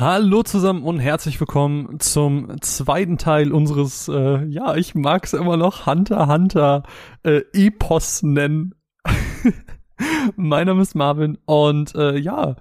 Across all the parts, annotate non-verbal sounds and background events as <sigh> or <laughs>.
Hallo zusammen und herzlich willkommen zum zweiten Teil unseres, äh, ja, ich mag's immer noch Hunter Hunter äh, Epos nennen. <laughs> mein Name ist Marvin und äh, ja,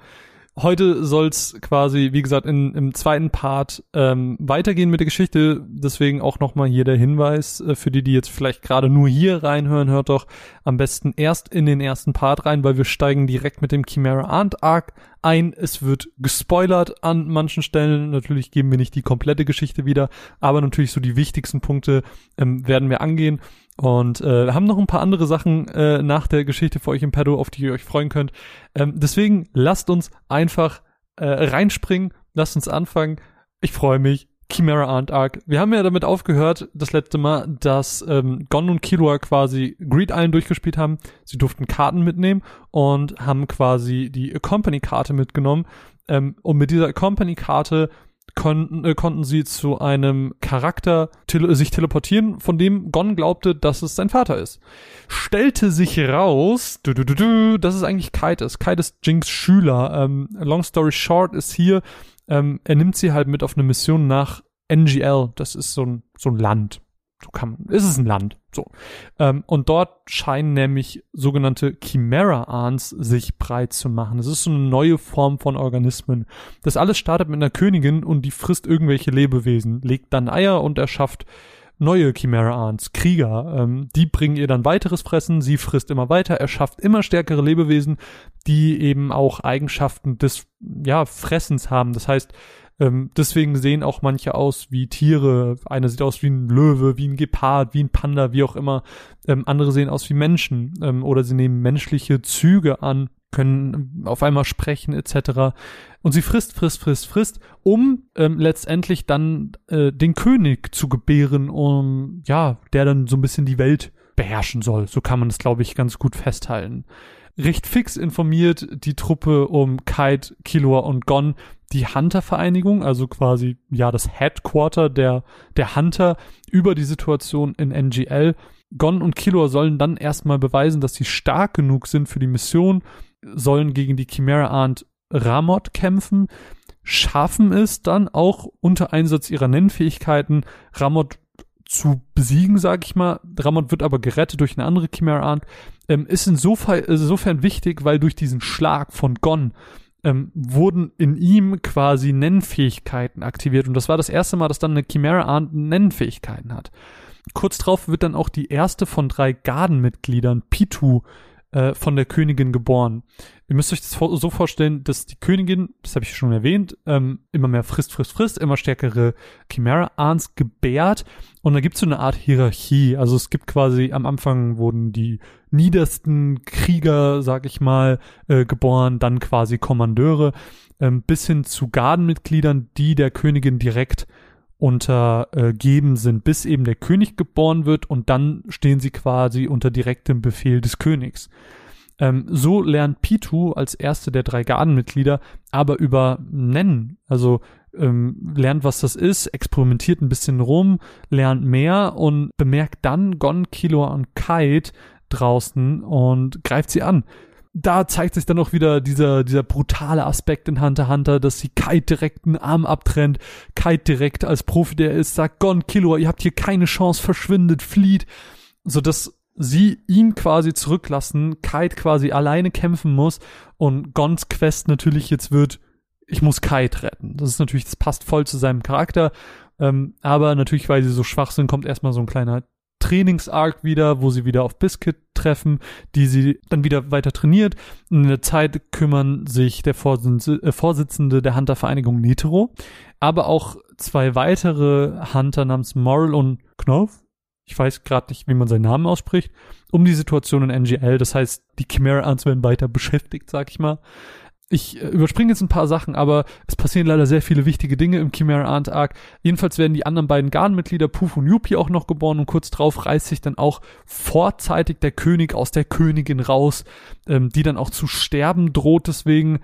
heute soll's quasi, wie gesagt, in, im zweiten Part ähm, weitergehen mit der Geschichte. Deswegen auch nochmal hier der Hinweis äh, für die, die jetzt vielleicht gerade nur hier reinhören, hört doch am besten erst in den ersten Part rein, weil wir steigen direkt mit dem Chimera Ant Arc ein. Es wird gespoilert an manchen Stellen. Natürlich geben wir nicht die komplette Geschichte wieder, aber natürlich so die wichtigsten Punkte ähm, werden wir angehen. Und äh, haben noch ein paar andere Sachen äh, nach der Geschichte für euch im Pedo, auf die ihr euch freuen könnt. Ähm, deswegen lasst uns einfach äh, reinspringen, lasst uns anfangen. Ich freue mich. Chimera Ant Arc. Wir haben ja damit aufgehört, das letzte Mal, dass ähm, Gon und Killua quasi Greed Island durchgespielt haben. Sie durften Karten mitnehmen und haben quasi die Company-Karte mitgenommen. Ähm, und mit dieser Company-Karte konnten, äh, konnten sie zu einem Charakter tele sich teleportieren, von dem Gon glaubte, dass es sein Vater ist. Stellte sich raus, du, du, du, du, dass es eigentlich Kite ist. Kite ist Jinx Schüler. Ähm, long story short ist hier, ähm, er nimmt sie halt mit auf eine Mission nach NGL. Das ist so ein, so ein Land kann ist es ein Land, so. Ähm, und dort scheinen nämlich sogenannte Chimera-Ahns sich breit zu machen. Es ist so eine neue Form von Organismen. Das alles startet mit einer Königin und die frisst irgendwelche Lebewesen, legt dann Eier und erschafft neue Chimera-Ahns, Krieger. Ähm, die bringen ihr dann weiteres Fressen, sie frisst immer weiter, erschafft immer stärkere Lebewesen, die eben auch Eigenschaften des, ja, Fressens haben. Das heißt, ähm, deswegen sehen auch manche aus wie Tiere. Einer sieht aus wie ein Löwe, wie ein Gepard, wie ein Panda, wie auch immer. Ähm, andere sehen aus wie Menschen ähm, oder sie nehmen menschliche Züge an, können auf einmal sprechen etc. Und sie frisst, frisst, frisst, frisst, um ähm, letztendlich dann äh, den König zu gebären, um ja, der dann so ein bisschen die Welt beherrschen soll. So kann man es, glaube ich, ganz gut festhalten recht fix informiert die Truppe um Kite, Killua und Gon die Hunter-Vereinigung, also quasi ja das Headquarter der, der Hunter über die Situation in NGL. Gon und Killua sollen dann erstmal beweisen, dass sie stark genug sind für die Mission, sollen gegen die Chimera Ant Ramot kämpfen, schaffen es dann auch unter Einsatz ihrer Nennfähigkeiten Ramot zu besiegen, sag ich mal. Ramot wird aber gerettet durch eine andere Chimera Ant. Ähm, ist insofern, insofern wichtig, weil durch diesen Schlag von Gon ähm, wurden in ihm quasi Nennfähigkeiten aktiviert. Und das war das erste Mal, dass dann eine Chimera Nennfähigkeiten hat. Kurz drauf wird dann auch die erste von drei Gardenmitgliedern, Pitu, äh, von der Königin geboren. Ihr müsst euch das so vorstellen, dass die Königin, das habe ich schon erwähnt, ähm, immer mehr frisst, frisst, frisst, immer stärkere Chimera-Ahns gebärt und da gibt es so eine Art Hierarchie. Also es gibt quasi, am Anfang wurden die niedersten Krieger, sag ich mal, äh, geboren, dann quasi Kommandeure, ähm, bis hin zu Gardenmitgliedern, die der Königin direkt untergeben sind, bis eben der König geboren wird und dann stehen sie quasi unter direktem Befehl des Königs. Ähm, so lernt Pitu als erste der drei Gardenmitglieder aber über Nennen, also ähm, lernt, was das ist, experimentiert ein bisschen rum, lernt mehr und bemerkt dann Gon, Killua und Kite draußen und greift sie an. Da zeigt sich dann auch wieder dieser, dieser brutale Aspekt in Hunter Hunter, dass sie Kite direkt einen Arm abtrennt, Kite direkt als Profi, der ist, sagt, Gon, Killua, ihr habt hier keine Chance, verschwindet, flieht, so dass sie ihn quasi zurücklassen, Kite quasi alleine kämpfen muss und Gons Quest natürlich jetzt wird, ich muss Kite retten. Das ist natürlich, das passt voll zu seinem Charakter, ähm, aber natürlich, weil sie so schwach sind, kommt erstmal so ein kleiner Trainingsarg wieder, wo sie wieder auf Biscuit treffen, die sie dann wieder weiter trainiert. in der Zeit kümmern sich der äh, Vorsitzende der Hunter-Vereinigung Netero, aber auch zwei weitere Hunter namens Moral und Knopf, ich weiß gerade nicht, wie man seinen Namen ausspricht, um die Situation in NGL. Das heißt, die Chimera Ants werden weiter beschäftigt, sag ich mal ich äh, überspringe jetzt ein paar Sachen, aber es passieren leider sehr viele wichtige Dinge im Chimera Ant Arc. Jedenfalls werden die anderen beiden Garnmitglieder Puf und Yuppie auch noch geboren und kurz drauf reißt sich dann auch vorzeitig der König aus der Königin raus, ähm, die dann auch zu sterben droht deswegen.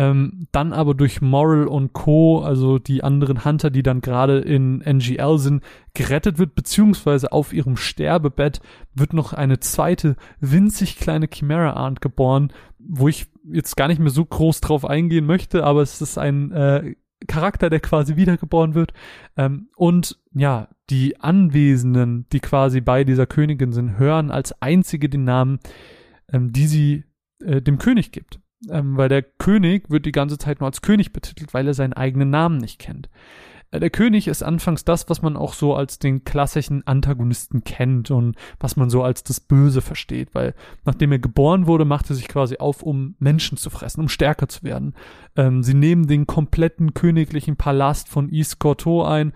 Ähm, dann aber durch Moral und Co., also die anderen Hunter, die dann gerade in NGL sind, gerettet wird, beziehungsweise auf ihrem Sterbebett wird noch eine zweite winzig kleine Chimera Ant geboren, wo ich jetzt gar nicht mehr so groß drauf eingehen möchte, aber es ist ein äh, Charakter, der quasi wiedergeboren wird. Ähm, und ja, die Anwesenden, die quasi bei dieser Königin sind, hören als einzige den Namen, ähm, die sie äh, dem König gibt. Ähm, weil der König wird die ganze Zeit nur als König betitelt, weil er seinen eigenen Namen nicht kennt. Äh, der König ist anfangs das, was man auch so als den klassischen Antagonisten kennt und was man so als das Böse versteht, weil nachdem er geboren wurde, macht er sich quasi auf, um Menschen zu fressen, um stärker zu werden. Ähm, sie nehmen den kompletten königlichen Palast von Iskorto ein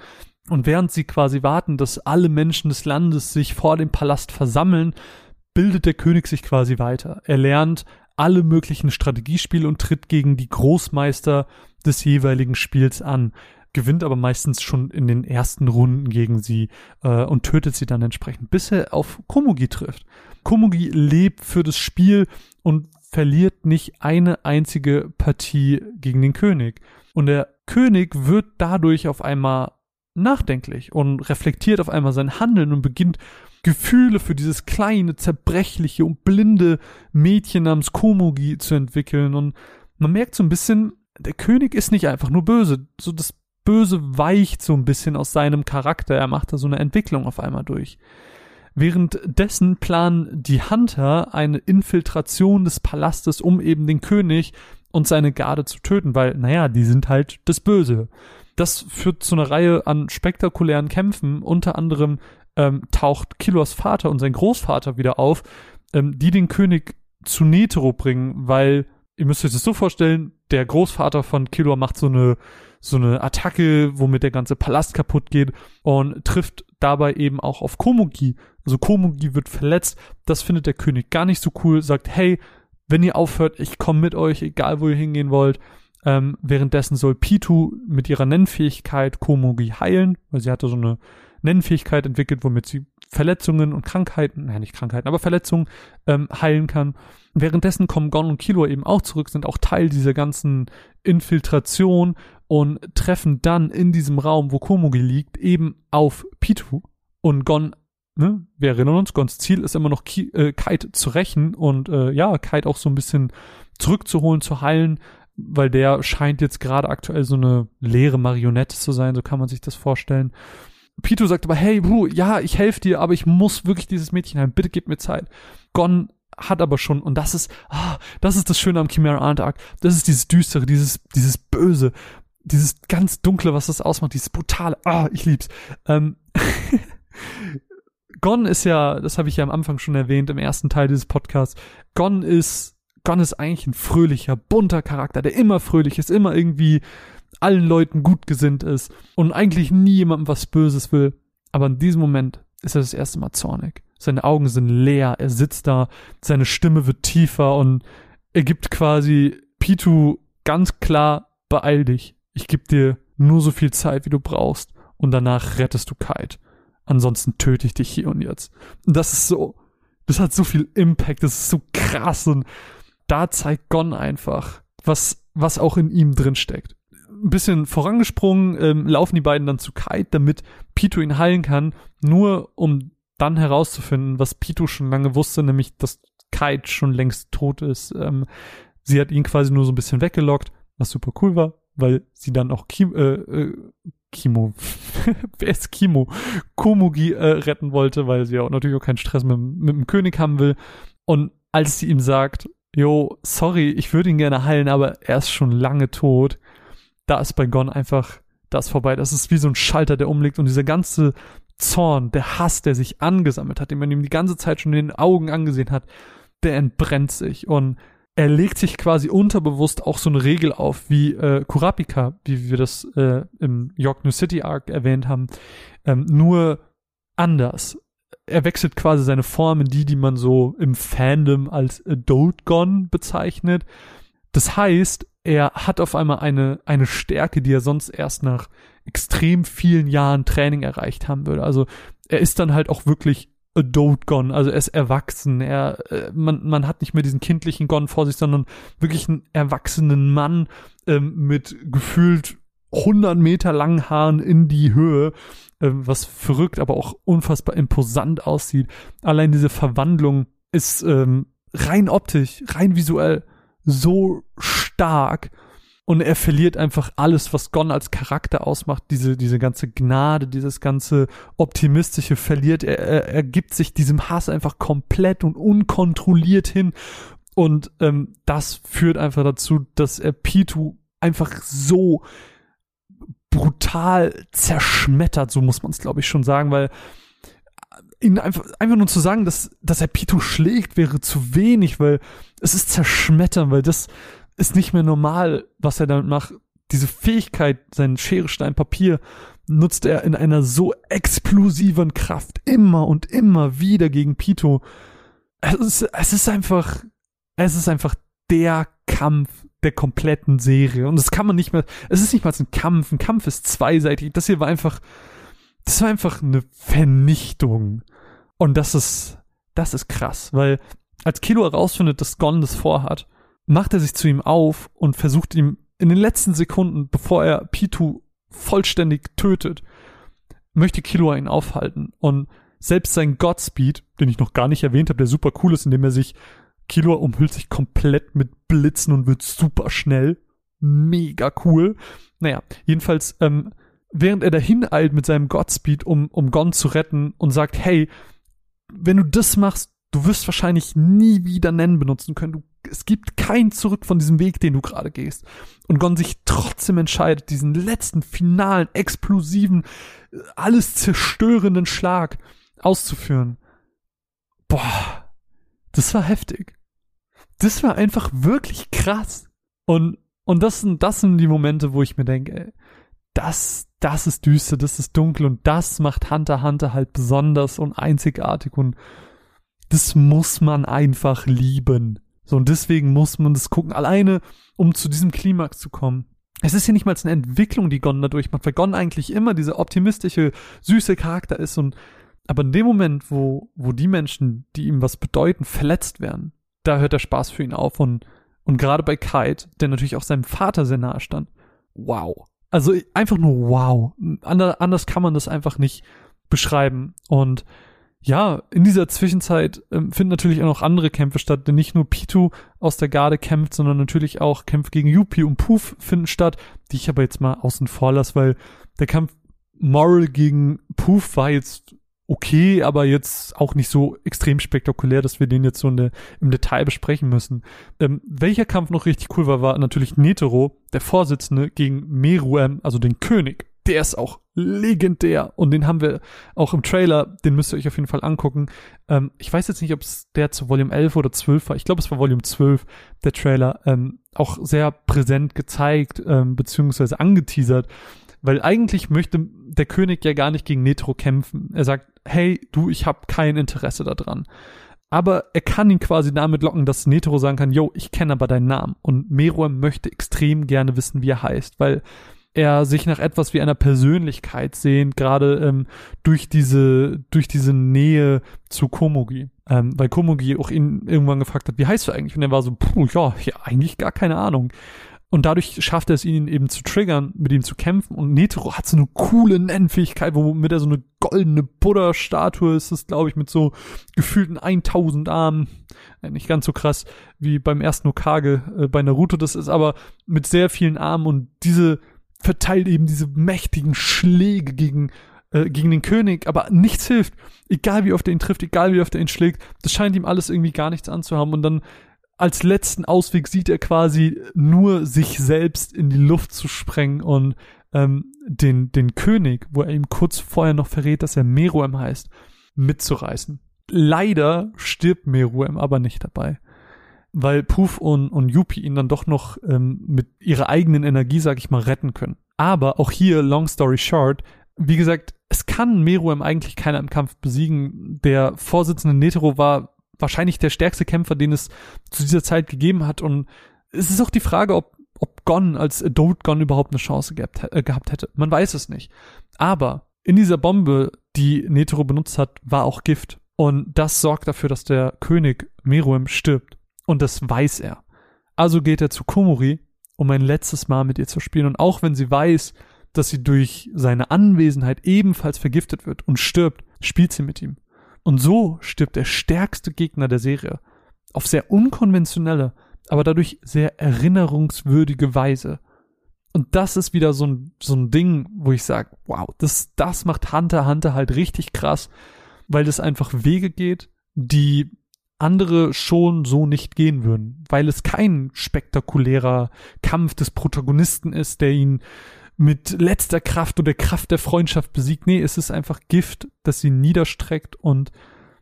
und während sie quasi warten, dass alle Menschen des Landes sich vor dem Palast versammeln, bildet der König sich quasi weiter. Er lernt alle möglichen Strategiespiele und tritt gegen die Großmeister des jeweiligen Spiels an gewinnt aber meistens schon in den ersten Runden gegen sie äh, und tötet sie dann entsprechend, bis er auf Komugi trifft. Komugi lebt für das Spiel und verliert nicht eine einzige Partie gegen den König. Und der König wird dadurch auf einmal nachdenklich und reflektiert auf einmal sein Handeln und beginnt Gefühle für dieses kleine, zerbrechliche und blinde Mädchen namens Komugi zu entwickeln. Und man merkt so ein bisschen, der König ist nicht einfach nur böse. So das Böse weicht so ein bisschen aus seinem Charakter. Er macht da so eine Entwicklung auf einmal durch. Währenddessen planen die Hunter eine Infiltration des Palastes, um eben den König und seine Garde zu töten, weil, naja, die sind halt das Böse. Das führt zu einer Reihe an spektakulären Kämpfen. Unter anderem ähm, taucht Kilos Vater und sein Großvater wieder auf, ähm, die den König zu Netero bringen, weil, ihr müsst euch das so vorstellen, der Großvater von Killua macht so eine so eine Attacke, womit der ganze Palast kaputt geht und trifft dabei eben auch auf Komugi. Also Komugi wird verletzt. Das findet der König gar nicht so cool, sagt, hey, wenn ihr aufhört, ich komme mit euch, egal wo ihr hingehen wollt. Ähm, währenddessen soll Pitu mit ihrer Nennfähigkeit Komugi heilen, weil sie hatte so eine Nennfähigkeit entwickelt, womit sie Verletzungen und Krankheiten, nein, nicht Krankheiten, aber Verletzungen ähm, heilen kann. Währenddessen kommen Gon und Kilo eben auch zurück, sind auch Teil dieser ganzen Infiltration und treffen dann in diesem Raum, wo Komugi liegt, eben auf Pitu. Und Gon, ne, wir erinnern uns, Gons Ziel ist immer noch Ki äh, Kite zu rächen und äh, ja, Kite auch so ein bisschen zurückzuholen, zu heilen, weil der scheint jetzt gerade aktuell so eine leere Marionette zu sein, so kann man sich das vorstellen. Pitu sagt aber, hey, Bru, ja, ich helfe dir, aber ich muss wirklich dieses Mädchen heilen, bitte gib mir Zeit. Gon hat aber schon, und das ist, ah, das ist das Schöne am Chimera Ant Arc, das ist dieses Düstere, dieses, dieses Böse, dieses ganz Dunkle, was das ausmacht, dieses Brutale, ah, ich lieb's. Ähm, <laughs> Gon ist ja, das habe ich ja am Anfang schon erwähnt, im ersten Teil dieses Podcasts, Gon ist, Gon ist eigentlich ein fröhlicher, bunter Charakter, der immer fröhlich ist, immer irgendwie allen Leuten gut gesinnt ist und eigentlich nie jemandem was Böses will. Aber in diesem Moment ist er das erste Mal zornig. Seine Augen sind leer, er sitzt da, seine Stimme wird tiefer und er gibt quasi Pitu ganz klar, beeil dich. Ich gebe dir nur so viel Zeit, wie du brauchst und danach rettest du Kite. Ansonsten töte ich dich hier und jetzt. Und das ist so, das hat so viel Impact, das ist so krass und da zeigt Gon einfach, was, was auch in ihm drin steckt ein bisschen vorangesprungen, ähm, laufen die beiden dann zu Kite, damit Pito ihn heilen kann, nur um dann herauszufinden, was Pito schon lange wusste, nämlich, dass Kite schon längst tot ist. Ähm, sie hat ihn quasi nur so ein bisschen weggelockt, was super cool war, weil sie dann auch Kim, äh, äh, Kimo, <laughs> ist Kimo? Komugi äh, retten wollte, weil sie auch natürlich auch keinen Stress mit, mit dem König haben will. Und als sie ihm sagt, jo, sorry, ich würde ihn gerne heilen, aber er ist schon lange tot, da ist bei Gon einfach das vorbei. Das ist wie so ein Schalter, der umlegt und dieser ganze Zorn, der Hass, der sich angesammelt hat, den man ihm die ganze Zeit schon in den Augen angesehen hat, der entbrennt sich und er legt sich quasi unterbewusst auch so eine Regel auf, wie äh, Kurapika, wie wir das äh, im York New City Arc erwähnt haben, ähm, nur anders. Er wechselt quasi seine Form in die, die man so im Fandom als Adult Gon bezeichnet. Das heißt, er hat auf einmal eine, eine Stärke, die er sonst erst nach extrem vielen Jahren Training erreicht haben würde. Also er ist dann halt auch wirklich adult gone, also er ist erwachsen, er, äh, man, man hat nicht mehr diesen kindlichen Gon vor sich, sondern wirklich einen erwachsenen Mann ähm, mit gefühlt 100 Meter langen Haaren in die Höhe, ähm, was verrückt, aber auch unfassbar imposant aussieht. Allein diese Verwandlung ist ähm, rein optisch, rein visuell so stark. Und er verliert einfach alles, was Gon als Charakter ausmacht, diese, diese ganze Gnade, dieses ganze Optimistische verliert. Er, er, er gibt sich diesem Hass einfach komplett und unkontrolliert hin. Und ähm, das führt einfach dazu, dass er Pitu einfach so brutal zerschmettert, so muss man es, glaube ich, schon sagen, weil ihn einfach, einfach nur zu sagen, dass, dass er Pitu schlägt, wäre zu wenig, weil es ist zerschmettern, weil das, ist nicht mehr normal, was er damit macht. Diese Fähigkeit, seinen Schere, Stein, Papier nutzt er in einer so explosiven Kraft immer und immer wieder gegen Pito. Es ist, es ist einfach, es ist einfach der Kampf der kompletten Serie. Und das kann man nicht mehr, es ist nicht mal ein Kampf. Ein Kampf ist zweiseitig. Das hier war einfach, das war einfach eine Vernichtung. Und das ist, das ist krass, weil als Kilo herausfindet, dass Gon das vorhat, macht er sich zu ihm auf und versucht ihm in den letzten Sekunden, bevor er Pitu vollständig tötet, möchte Killua ihn aufhalten. Und selbst sein Godspeed, den ich noch gar nicht erwähnt habe, der super cool ist, indem er sich, Killua umhüllt sich komplett mit Blitzen und wird super schnell. Mega cool. Naja, jedenfalls, ähm, während er dahin eilt mit seinem Godspeed, um, um Gon zu retten und sagt, hey, wenn du das machst, du wirst wahrscheinlich nie wieder Nennen benutzen können. Du es gibt kein Zurück von diesem Weg, den du gerade gehst. Und Gon sich trotzdem entscheidet, diesen letzten, finalen, explosiven, alles zerstörenden Schlag auszuführen. Boah, das war heftig. Das war einfach wirklich krass. Und, und das sind, das sind die Momente, wo ich mir denke, ey, das, das ist düster, das ist dunkel und das macht Hunter Hunter halt besonders und einzigartig und das muss man einfach lieben. So, und deswegen muss man das gucken, alleine, um zu diesem Klimax zu kommen. Es ist ja nicht mal eine Entwicklung, die Gon da durchmacht, weil Gon eigentlich immer dieser optimistische, süße Charakter ist und aber in dem Moment, wo, wo die Menschen, die ihm was bedeuten, verletzt werden, da hört der Spaß für ihn auf und, und gerade bei Kite, der natürlich auch seinem Vater sehr nahe stand, wow. Also einfach nur wow. Anders kann man das einfach nicht beschreiben und ja, in dieser Zwischenzeit ähm, finden natürlich auch noch andere Kämpfe statt, denn nicht nur Pitu aus der Garde kämpft, sondern natürlich auch Kämpfe gegen Yuppie und Poof finden statt, die ich aber jetzt mal außen vor lasse, weil der Kampf Moral gegen Poof war jetzt okay, aber jetzt auch nicht so extrem spektakulär, dass wir den jetzt so der, im Detail besprechen müssen. Ähm, welcher Kampf noch richtig cool war, war natürlich Netero, der Vorsitzende, gegen Meruem, also den König der ist auch legendär und den haben wir auch im Trailer, den müsst ihr euch auf jeden Fall angucken. Ähm, ich weiß jetzt nicht, ob es der zu Volume 11 oder 12 war. Ich glaube, es war Volume 12, der Trailer. Ähm, auch sehr präsent gezeigt, ähm, beziehungsweise angeteasert, weil eigentlich möchte der König ja gar nicht gegen Netro kämpfen. Er sagt, hey, du, ich habe kein Interesse daran. Aber er kann ihn quasi damit locken, dass Netro sagen kann, yo, ich kenne aber deinen Namen. Und Meruem möchte extrem gerne wissen, wie er heißt, weil er sich nach etwas wie einer Persönlichkeit sehnt, gerade ähm, durch diese durch diese Nähe zu Komugi. Ähm, weil Komugi auch ihn irgendwann gefragt hat, wie heißt du eigentlich? Und er war so, puh, ja, ja, eigentlich gar keine Ahnung. Und dadurch schafft er es ihn eben zu triggern, mit ihm zu kämpfen. Und Netero hat so eine coole Nennfähigkeit, womit er so eine goldene Buddha-Statue ist, das glaube ich, mit so gefühlten 1000 Armen. Ja, nicht ganz so krass wie beim ersten Okage äh, bei Naruto. Das ist aber mit sehr vielen Armen und diese verteilt eben diese mächtigen Schläge gegen, äh, gegen den König, aber nichts hilft. Egal wie oft er ihn trifft, egal wie oft er ihn schlägt, das scheint ihm alles irgendwie gar nichts anzuhaben und dann als letzten Ausweg sieht er quasi nur sich selbst in die Luft zu sprengen und ähm, den, den König, wo er ihm kurz vorher noch verrät, dass er Meruem heißt, mitzureißen. Leider stirbt Meruem aber nicht dabei weil Poof und, und Yuppie ihn dann doch noch ähm, mit ihrer eigenen Energie, sag ich mal, retten können. Aber auch hier, long story short, wie gesagt, es kann Meruem eigentlich keiner im Kampf besiegen. Der Vorsitzende Netero war wahrscheinlich der stärkste Kämpfer, den es zu dieser Zeit gegeben hat. Und es ist auch die Frage, ob, ob Gon als Adult Gon überhaupt eine Chance gehabt, äh, gehabt hätte. Man weiß es nicht. Aber in dieser Bombe, die Netero benutzt hat, war auch Gift. Und das sorgt dafür, dass der König Meruem stirbt. Und das weiß er. Also geht er zu Komori, um ein letztes Mal mit ihr zu spielen. Und auch wenn sie weiß, dass sie durch seine Anwesenheit ebenfalls vergiftet wird und stirbt, spielt sie mit ihm. Und so stirbt der stärkste Gegner der Serie. Auf sehr unkonventionelle, aber dadurch sehr erinnerungswürdige Weise. Und das ist wieder so ein, so ein Ding, wo ich sage, wow, das, das macht Hunter Hunter halt richtig krass, weil das einfach Wege geht, die andere schon so nicht gehen würden, weil es kein spektakulärer Kampf des Protagonisten ist, der ihn mit letzter Kraft oder Kraft der Freundschaft besiegt. Nee, es ist einfach Gift, das ihn niederstreckt und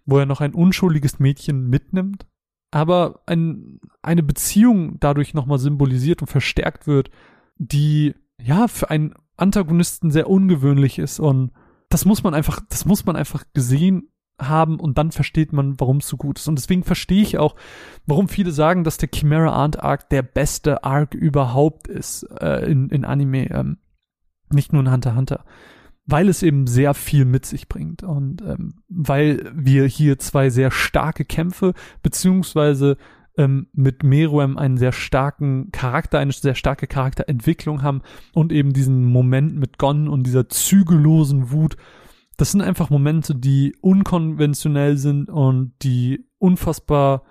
wo er noch ein unschuldiges Mädchen mitnimmt, aber ein, eine Beziehung dadurch nochmal symbolisiert und verstärkt wird, die ja für einen Antagonisten sehr ungewöhnlich ist und das muss man einfach, das muss man einfach gesehen haben und dann versteht man, warum es so gut ist. Und deswegen verstehe ich auch, warum viele sagen, dass der Chimera Ant Arc der beste Arc überhaupt ist äh, in, in Anime, ähm, nicht nur in Hunter Hunter, weil es eben sehr viel mit sich bringt und ähm, weil wir hier zwei sehr starke Kämpfe beziehungsweise ähm, mit Meruem einen sehr starken Charakter, eine sehr starke Charakterentwicklung haben und eben diesen Moment mit Gon und dieser zügellosen Wut. Das sind einfach Momente, die unkonventionell sind und die unfassbar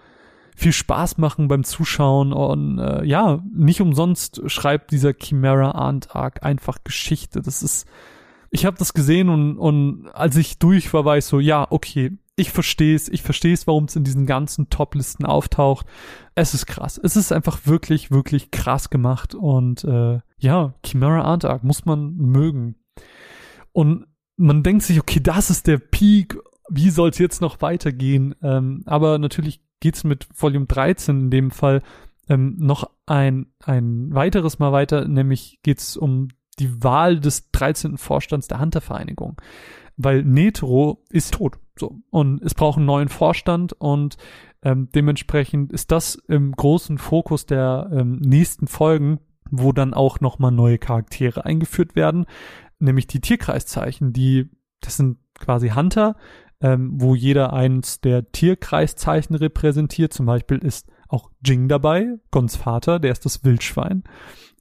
viel Spaß machen beim Zuschauen und äh, ja, nicht umsonst schreibt dieser Chimera Ant Arc einfach Geschichte. Das ist, ich habe das gesehen und, und als ich durch war, war ich so, ja, okay, ich verstehe es, ich verstehe es, warum es in diesen ganzen Top-Listen auftaucht. Es ist krass. Es ist einfach wirklich, wirklich krass gemacht. Und äh, ja, Chimera Ant Arc muss man mögen. Und man denkt sich, okay, das ist der Peak. Wie soll es jetzt noch weitergehen? Ähm, aber natürlich geht's mit Volume 13 in dem Fall ähm, noch ein, ein weiteres Mal weiter, nämlich geht's um die Wahl des 13. Vorstands der Hunter-Vereinigung. Weil Netro ist tot. So. Und es braucht einen neuen Vorstand und ähm, dementsprechend ist das im großen Fokus der ähm, nächsten Folgen, wo dann auch nochmal neue Charaktere eingeführt werden, nämlich die Tierkreiszeichen, die, das sind quasi Hunter, ähm, wo jeder eins der Tierkreiszeichen repräsentiert. Zum Beispiel ist auch Jing dabei, Gons Vater, der ist das Wildschwein.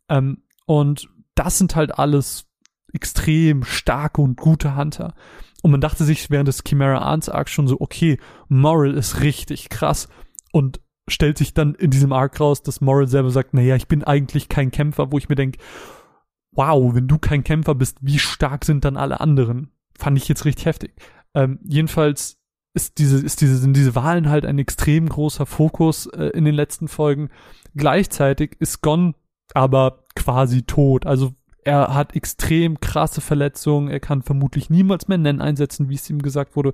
Ähm, und das sind halt alles extrem starke und gute Hunter. Und man dachte sich während des Chimera Arts Arc schon so, okay, Moral ist richtig krass und stellt sich dann in diesem Arc raus, dass Moral selber sagt, naja, ich bin eigentlich kein Kämpfer, wo ich mir denke, wow, wenn du kein Kämpfer bist, wie stark sind dann alle anderen? Fand ich jetzt richtig heftig. Ähm, jedenfalls ist diese, ist diese, sind diese Wahlen halt ein extrem großer Fokus äh, in den letzten Folgen. Gleichzeitig ist Gon aber quasi tot. Also er hat extrem krasse Verletzungen. Er kann vermutlich niemals mehr Nen einsetzen, wie es ihm gesagt wurde.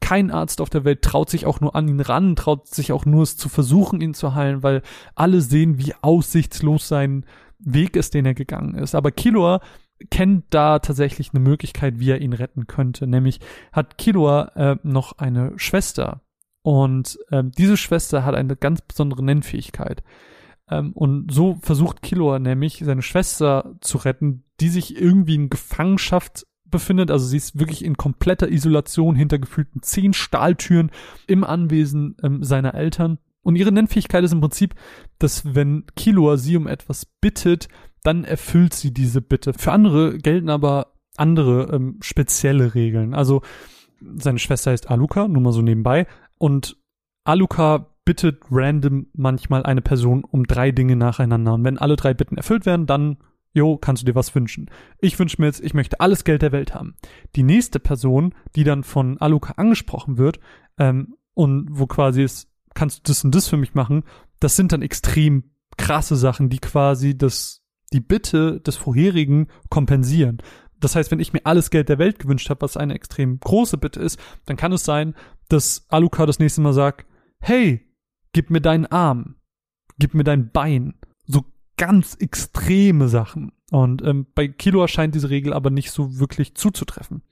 Kein Arzt auf der Welt traut sich auch nur an ihn ran, traut sich auch nur es zu versuchen, ihn zu heilen, weil alle sehen, wie aussichtslos sein Weg ist, den er gegangen ist. Aber Killua kennt da tatsächlich eine Möglichkeit, wie er ihn retten könnte. Nämlich hat Killua äh, noch eine Schwester. Und äh, diese Schwester hat eine ganz besondere Nennfähigkeit. Ähm, und so versucht Killua nämlich seine Schwester zu retten, die sich irgendwie in Gefangenschaft befindet. Also sie ist wirklich in kompletter Isolation hinter gefühlten zehn Stahltüren im Anwesen ähm, seiner Eltern. Und ihre Nennfähigkeit ist im Prinzip, dass wenn Killua sie um etwas bittet, dann erfüllt sie diese Bitte. Für andere gelten aber andere ähm, spezielle Regeln. Also seine Schwester heißt Aluka, nur mal so nebenbei. Und Aluka bittet random manchmal eine Person um drei Dinge nacheinander. Und wenn alle drei Bitten erfüllt werden, dann, jo, kannst du dir was wünschen. Ich wünsche mir jetzt, ich möchte alles Geld der Welt haben. Die nächste Person, die dann von Aluka angesprochen wird, ähm, und wo quasi ist, kannst du das und das für mich machen, das sind dann extrem krasse Sachen, die quasi das, die Bitte des vorherigen kompensieren. Das heißt, wenn ich mir alles Geld der Welt gewünscht habe, was eine extrem große Bitte ist, dann kann es sein, dass Aluka das nächste Mal sagt, hey, gib mir deinen Arm, gib mir dein Bein. So ganz extreme Sachen. Und ähm, bei Killua scheint diese Regel aber nicht so wirklich zuzutreffen.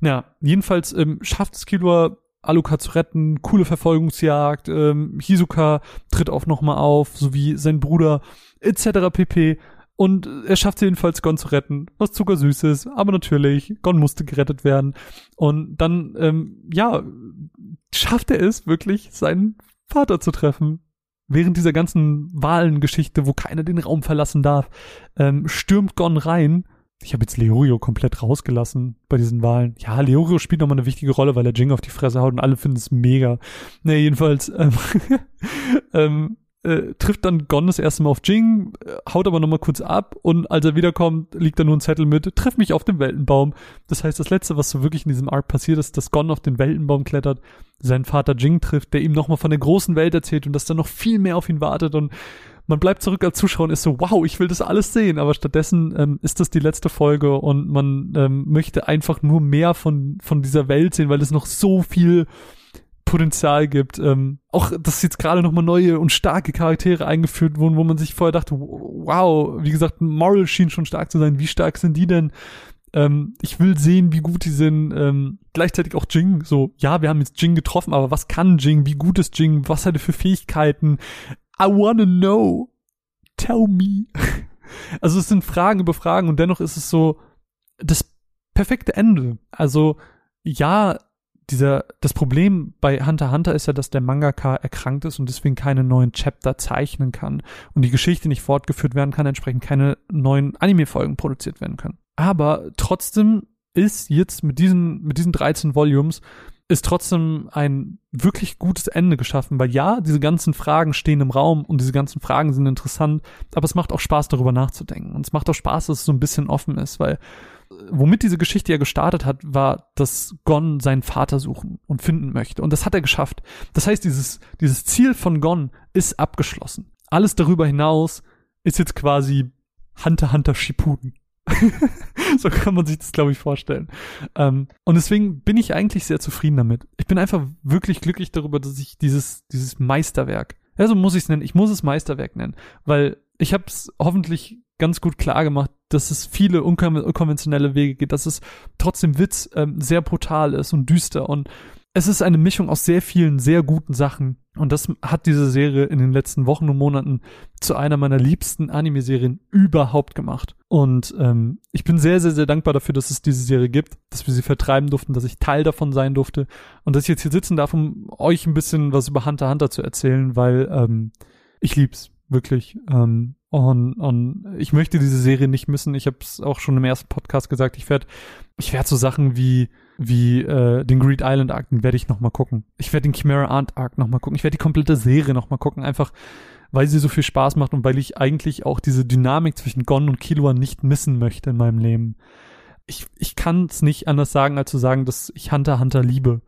Na, jedenfalls ähm, schafft es Killua, Aluka zu retten, coole Verfolgungsjagd, ähm, Hisoka tritt auch nochmal auf, sowie sein Bruder, etc. pp. Und er schafft jedenfalls, Gon zu retten, was zuckersüß ist, aber natürlich, Gon musste gerettet werden. Und dann, ähm, ja, schafft er es wirklich, seinen Vater zu treffen. Während dieser ganzen Wahlengeschichte, wo keiner den Raum verlassen darf, ähm, stürmt Gon rein. Ich habe jetzt Leorio komplett rausgelassen bei diesen Wahlen. Ja, Leorio spielt nochmal eine wichtige Rolle, weil er Jing auf die Fresse haut und alle finden es mega. Ne, jedenfalls, ähm, <laughs> ähm, äh, trifft dann Gon das erste Mal auf Jing, äh, haut aber nochmal kurz ab und als er wiederkommt, liegt da nur ein Zettel mit, triff mich auf den Weltenbaum. Das heißt, das Letzte, was so wirklich in diesem Arc passiert ist, dass Gon auf den Weltenbaum klettert, seinen Vater Jing trifft, der ihm nochmal von der großen Welt erzählt und dass da noch viel mehr auf ihn wartet und man bleibt zurück als Zuschauer und ist so, wow, ich will das alles sehen, aber stattdessen ähm, ist das die letzte Folge und man ähm, möchte einfach nur mehr von, von dieser Welt sehen, weil es noch so viel Potenzial gibt. Ähm, auch, dass jetzt gerade nochmal neue und starke Charaktere eingeführt wurden, wo man sich vorher dachte, wow, wie gesagt, Moral schien schon stark zu sein. Wie stark sind die denn? Ähm, ich will sehen, wie gut die sind. Ähm, gleichzeitig auch Jing. So, ja, wir haben jetzt Jing getroffen, aber was kann Jing? Wie gut ist Jing? Was hat er für Fähigkeiten? I wanna know. Tell me. <laughs> Also es sind Fragen über Fragen und dennoch ist es so das perfekte Ende. Also ja, dieser, das Problem bei Hunter Hunter ist ja, dass der Mangaka erkrankt ist und deswegen keine neuen Chapter zeichnen kann und die Geschichte nicht fortgeführt werden kann, entsprechend keine neuen Anime-Folgen produziert werden können. Aber trotzdem ist jetzt mit diesen, mit diesen 13 Volumes ist trotzdem ein wirklich gutes Ende geschaffen, weil ja, diese ganzen Fragen stehen im Raum und diese ganzen Fragen sind interessant, aber es macht auch Spaß, darüber nachzudenken. Und es macht auch Spaß, dass es so ein bisschen offen ist, weil womit diese Geschichte ja gestartet hat, war, dass Gon seinen Vater suchen und finden möchte. Und das hat er geschafft. Das heißt, dieses, dieses Ziel von Gon ist abgeschlossen. Alles darüber hinaus ist jetzt quasi Hunter Hunter Shippuden. <laughs> so kann man sich das, glaube ich, vorstellen. Ähm, und deswegen bin ich eigentlich sehr zufrieden damit. Ich bin einfach wirklich glücklich darüber, dass ich dieses, dieses Meisterwerk, ja, so muss ich es nennen, ich muss es Meisterwerk nennen, weil ich habe es hoffentlich ganz gut klar gemacht, dass es viele unkonventionelle Wege gibt, dass es trotzdem Witz ähm, sehr brutal ist und düster und es ist eine Mischung aus sehr vielen sehr guten Sachen und das hat diese Serie in den letzten Wochen und Monaten zu einer meiner liebsten Anime-Serien überhaupt gemacht. Und ähm, ich bin sehr, sehr, sehr dankbar dafür, dass es diese Serie gibt, dass wir sie vertreiben durften, dass ich Teil davon sein durfte und dass ich jetzt hier sitzen darf, um euch ein bisschen was über Hunter Hunter zu erzählen, weil ähm, ich lieb's wirklich. Ähm, und, und ich möchte diese Serie nicht missen. Ich habe es auch schon im ersten Podcast gesagt. Ich werde, ich werde so Sachen wie wie äh, den Greed Island Arc, den werde ich noch mal gucken. Ich werde den Chimera Ant Arc noch mal gucken. Ich werde die komplette Serie noch mal gucken, einfach weil sie so viel Spaß macht und weil ich eigentlich auch diese Dynamik zwischen Gon und Killua nicht missen möchte in meinem Leben. Ich, ich kann es nicht anders sagen, als zu sagen, dass ich Hunter Hunter liebe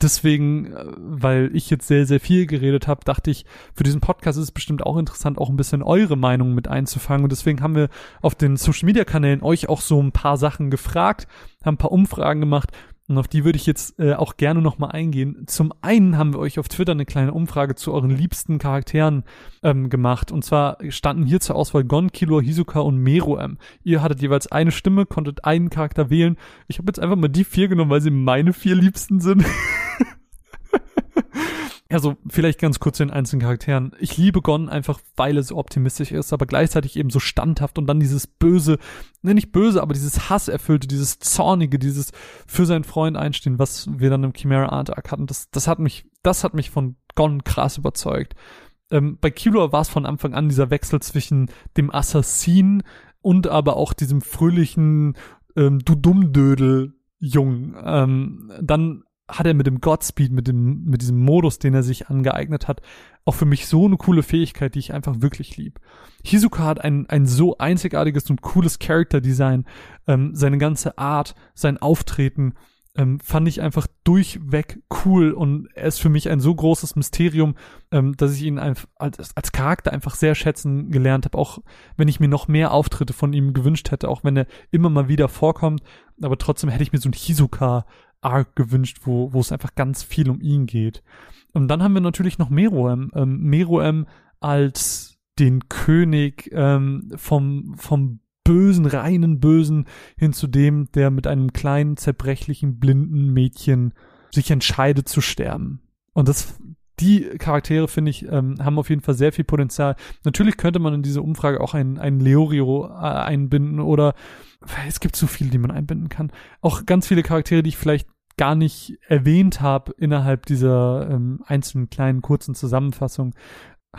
deswegen, äh, weil ich jetzt sehr, sehr viel geredet habe, dachte ich, für diesen Podcast ist es bestimmt auch interessant, auch ein bisschen eure Meinung mit einzufangen. Und deswegen haben wir auf den Social Media Kanälen euch auch so ein paar Sachen gefragt, haben ein paar Umfragen gemacht und auf die würde ich jetzt äh, auch gerne nochmal eingehen. Zum einen haben wir euch auf Twitter eine kleine Umfrage zu euren liebsten Charakteren ähm, gemacht. Und zwar standen hier zur Auswahl Gon, Killua, Hisoka und Mero M. Ihr hattet jeweils eine Stimme, konntet einen Charakter wählen. Ich habe jetzt einfach mal die vier genommen, weil sie meine vier liebsten sind. <laughs> Also vielleicht ganz kurz zu den einzelnen Charakteren. Ich liebe Gon einfach, weil er so optimistisch ist, aber gleichzeitig eben so standhaft und dann dieses böse, ne, nicht böse, aber dieses Hasserfüllte, dieses zornige, dieses für seinen Freund einstehen, was wir dann im Chimera Art Arc hatten. Das, das hat mich, das hat mich von Gon krass überzeugt. Ähm, bei Killua war es von Anfang an dieser Wechsel zwischen dem Assassin und aber auch diesem fröhlichen ähm, Du Dummdödel Jungen. Ähm, dann hat er mit dem Godspeed, mit dem, mit diesem Modus, den er sich angeeignet hat, auch für mich so eine coole Fähigkeit, die ich einfach wirklich lieb. Hizuka hat ein, ein so einzigartiges und cooles Character-Design, ähm, seine ganze Art, sein Auftreten, ähm, fand ich einfach durchweg cool und er ist für mich ein so großes Mysterium, ähm, dass ich ihn als, als Charakter einfach sehr schätzen gelernt habe, auch wenn ich mir noch mehr Auftritte von ihm gewünscht hätte, auch wenn er immer mal wieder vorkommt, aber trotzdem hätte ich mir so ein Hizuka Arc gewünscht, wo, wo es einfach ganz viel um ihn geht. Und dann haben wir natürlich noch Meruem. Ähm, Meruem als den König ähm, vom, vom bösen, reinen Bösen hin zu dem, der mit einem kleinen, zerbrechlichen, blinden Mädchen sich entscheidet zu sterben. Und das, die Charaktere, finde ich, ähm, haben auf jeden Fall sehr viel Potenzial. Natürlich könnte man in diese Umfrage auch einen, einen Leorio äh, einbinden oder es gibt so viele, die man einbinden kann. Auch ganz viele Charaktere, die ich vielleicht gar nicht erwähnt habe innerhalb dieser ähm, einzelnen kleinen kurzen Zusammenfassung.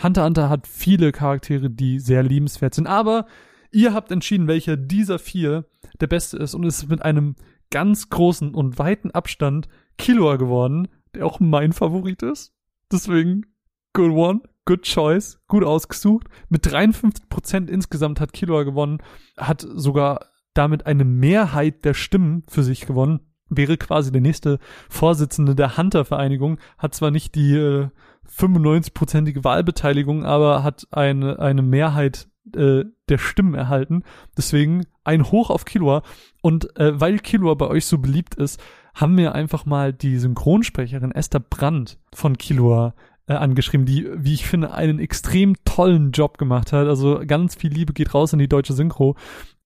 Hunter Hunter hat viele Charaktere, die sehr liebenswert sind, aber ihr habt entschieden, welcher dieser vier der beste ist und ist mit einem ganz großen und weiten Abstand Killua geworden, der auch mein Favorit ist. Deswegen good one, good choice, gut ausgesucht. Mit 53 Prozent insgesamt hat Killua gewonnen, hat sogar damit eine Mehrheit der Stimmen für sich gewonnen. Wäre quasi der nächste Vorsitzende der Hunter-Vereinigung, hat zwar nicht die äh, 95-prozentige Wahlbeteiligung, aber hat eine, eine Mehrheit äh, der Stimmen erhalten. Deswegen ein Hoch auf Killua. Und äh, weil Killua bei euch so beliebt ist, haben wir einfach mal die Synchronsprecherin Esther Brandt von Killua äh, angeschrieben, die, wie ich finde, einen extrem tollen Job gemacht hat. Also ganz viel Liebe geht raus in die deutsche Synchro.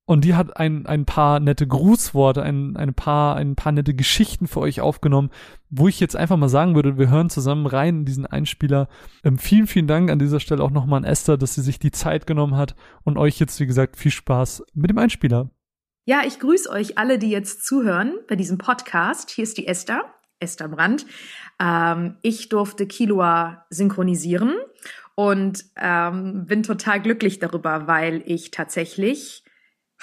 Und die hat ein, ein paar nette Grußworte, ein, ein, paar, ein paar nette Geschichten für euch aufgenommen, wo ich jetzt einfach mal sagen würde, wir hören zusammen rein in diesen Einspieler. Ähm, vielen, vielen Dank an dieser Stelle auch nochmal an Esther, dass sie sich die Zeit genommen hat und euch jetzt, wie gesagt, viel Spaß mit dem Einspieler. Ja, ich grüße euch alle, die jetzt zuhören bei diesem Podcast. Hier ist die Esther, Esther Brandt. Ähm, ich durfte Kilua synchronisieren und ähm, bin total glücklich darüber, weil ich tatsächlich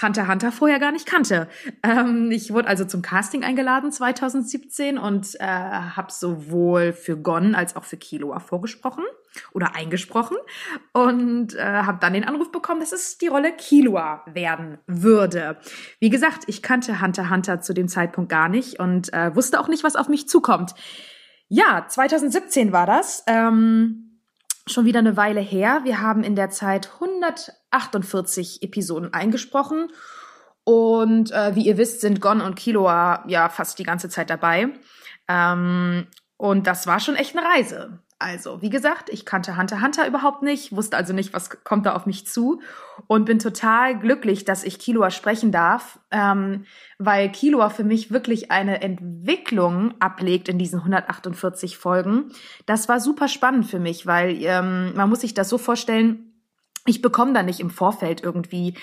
Hunter Hunter vorher gar nicht kannte. Ähm, ich wurde also zum Casting eingeladen 2017 und äh, habe sowohl für Gon als auch für Killua vorgesprochen oder eingesprochen und äh, habe dann den Anruf bekommen, dass es die Rolle Killua werden würde. Wie gesagt, ich kannte Hunter Hunter zu dem Zeitpunkt gar nicht und äh, wusste auch nicht, was auf mich zukommt. Ja, 2017 war das. Ähm, schon wieder eine Weile her. Wir haben in der Zeit 148 Episoden eingesprochen. Und äh, wie ihr wisst, sind Gon und Killua ja fast die ganze Zeit dabei. Ähm, und das war schon echt eine Reise. Also, wie gesagt, ich kannte Hunter Hunter überhaupt nicht, wusste also nicht, was kommt da auf mich zu und bin total glücklich, dass ich Kilua sprechen darf, ähm, weil Kilua für mich wirklich eine Entwicklung ablegt in diesen 148 Folgen. Das war super spannend für mich, weil ähm, man muss sich das so vorstellen, ich bekomme da nicht im Vorfeld irgendwie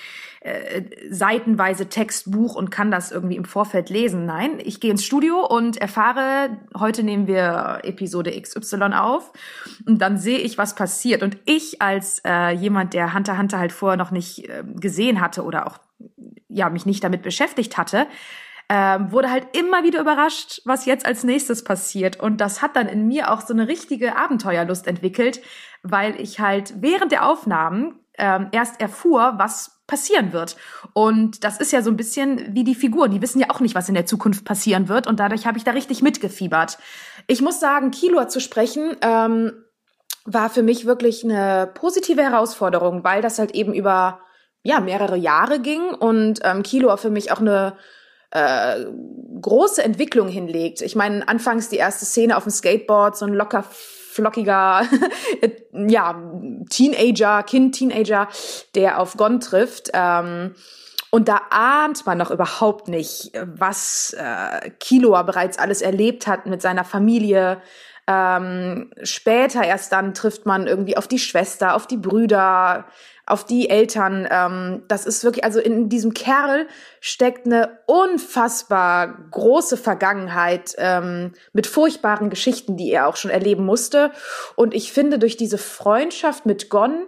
äh, seitenweise Textbuch und kann das irgendwie im Vorfeld lesen. Nein, ich gehe ins Studio und erfahre, heute nehmen wir Episode XY auf und dann sehe ich, was passiert. Und ich als äh, jemand, der Hunter Hunter halt vorher noch nicht äh, gesehen hatte oder auch ja mich nicht damit beschäftigt hatte, ähm, wurde halt immer wieder überrascht, was jetzt als nächstes passiert. Und das hat dann in mir auch so eine richtige Abenteuerlust entwickelt, weil ich halt während der Aufnahmen ähm, erst erfuhr, was passieren wird. Und das ist ja so ein bisschen wie die Figuren. Die wissen ja auch nicht, was in der Zukunft passieren wird. Und dadurch habe ich da richtig mitgefiebert. Ich muss sagen, Kilua zu sprechen, ähm, war für mich wirklich eine positive Herausforderung, weil das halt eben über ja mehrere Jahre ging und ähm, Kilo für mich auch eine äh, große Entwicklung hinlegt. Ich meine, anfangs die erste Szene auf dem Skateboard, so ein locker flockiger, <laughs> ja, Teenager, Kind, Teenager, der auf Gon trifft. Ähm, und da ahnt man noch überhaupt nicht, was äh, Kiloa bereits alles erlebt hat mit seiner Familie. Ähm, später erst dann trifft man irgendwie auf die Schwester, auf die Brüder, auf die Eltern. Ähm, das ist wirklich, also in diesem Kerl steckt eine unfassbar große Vergangenheit ähm, mit furchtbaren Geschichten, die er auch schon erleben musste. Und ich finde, durch diese Freundschaft mit Gon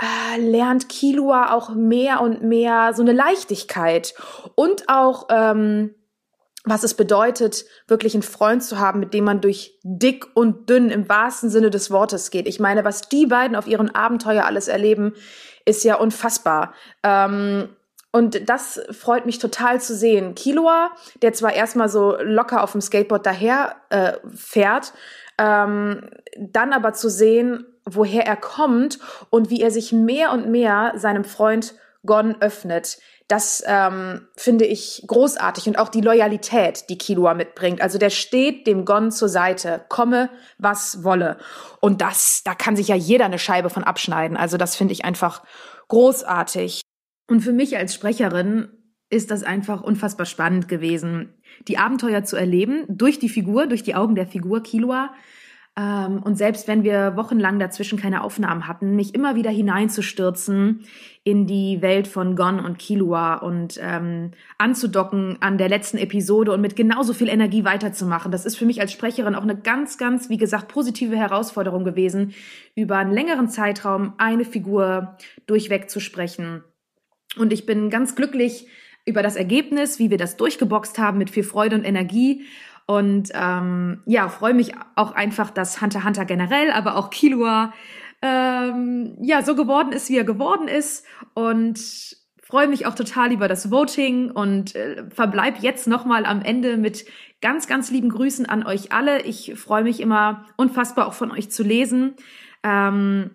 äh, lernt Kilua auch mehr und mehr so eine Leichtigkeit und auch ähm, was es bedeutet, wirklich einen Freund zu haben, mit dem man durch dick und dünn im wahrsten Sinne des Wortes geht. Ich meine, was die beiden auf ihren Abenteuer alles erleben, ist ja unfassbar. Ähm, und das freut mich total zu sehen. Kilua, der zwar erstmal so locker auf dem Skateboard daher äh, fährt, ähm, dann aber zu sehen, woher er kommt und wie er sich mehr und mehr seinem Freund Gon öffnet. Das ähm, finde ich großartig und auch die Loyalität, die Kilua mitbringt. Also der steht dem Gon zur Seite, komme was wolle. Und das, da kann sich ja jeder eine Scheibe von abschneiden. Also das finde ich einfach großartig. Und für mich als Sprecherin ist das einfach unfassbar spannend gewesen, die Abenteuer zu erleben durch die Figur, durch die Augen der Figur Kilua ähm, und selbst wenn wir wochenlang dazwischen keine Aufnahmen hatten, mich immer wieder hineinzustürzen in die Welt von Gon und Kilua und ähm, anzudocken an der letzten Episode und mit genauso viel Energie weiterzumachen. Das ist für mich als Sprecherin auch eine ganz, ganz, wie gesagt, positive Herausforderung gewesen, über einen längeren Zeitraum eine Figur durchweg zu sprechen. Und ich bin ganz glücklich über das Ergebnis, wie wir das durchgeboxt haben mit viel Freude und Energie Und ähm, ja, freue mich auch einfach, dass Hunter Hunter generell, aber auch Kilua ähm, ja so geworden ist, wie er geworden ist. Und freue mich auch total über das Voting und äh, verbleib jetzt nochmal am Ende mit ganz, ganz lieben Grüßen an euch alle. Ich freue mich immer unfassbar auch von euch zu lesen. Ähm,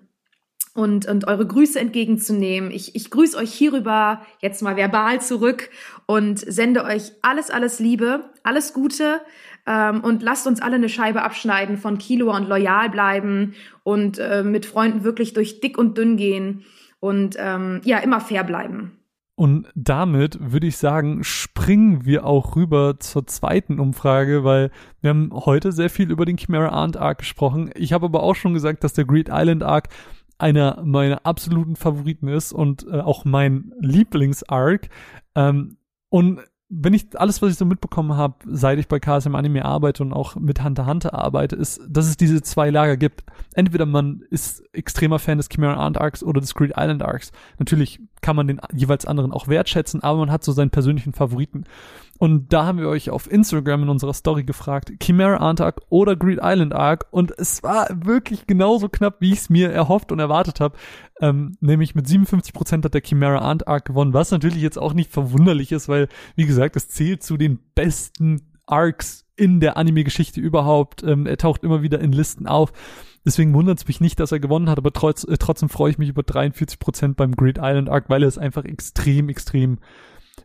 und, und eure Grüße entgegenzunehmen. Ich, ich grüße euch hierüber jetzt mal verbal zurück und sende euch alles, alles Liebe, alles Gute ähm, und lasst uns alle eine Scheibe abschneiden von Kilo und loyal bleiben und äh, mit Freunden wirklich durch dick und dünn gehen und ähm, ja, immer fair bleiben. Und damit würde ich sagen, springen wir auch rüber zur zweiten Umfrage, weil wir haben heute sehr viel über den Chimera Arndt Arc gesprochen. Ich habe aber auch schon gesagt, dass der Great Island Arc einer meiner absoluten Favoriten ist und äh, auch mein Lieblings-Arc. Ähm, und wenn ich alles, was ich so mitbekommen habe, seit ich bei KSM Anime arbeite und auch mit Hunter Hunter arbeite, ist, dass es diese zwei Lager gibt. Entweder man ist extremer Fan des Chimera Ant Arcs oder des Great Island Arcs. Natürlich kann man den jeweils anderen auch wertschätzen, aber man hat so seinen persönlichen Favoriten. Und da haben wir euch auf Instagram in unserer Story gefragt, Chimera Ant Arc oder Great Island Arc. Und es war wirklich genauso knapp, wie ich es mir erhofft und erwartet habe. Ähm, nämlich mit 57% hat der Chimera Ant Arc gewonnen, was natürlich jetzt auch nicht verwunderlich ist, weil, wie gesagt, es zählt zu den besten Arcs in der Anime-Geschichte überhaupt. Ähm, er taucht immer wieder in Listen auf. Deswegen wundert es mich nicht, dass er gewonnen hat, aber trotz, äh, trotzdem freue ich mich über 43% beim Great Island Arc, weil er es einfach extrem, extrem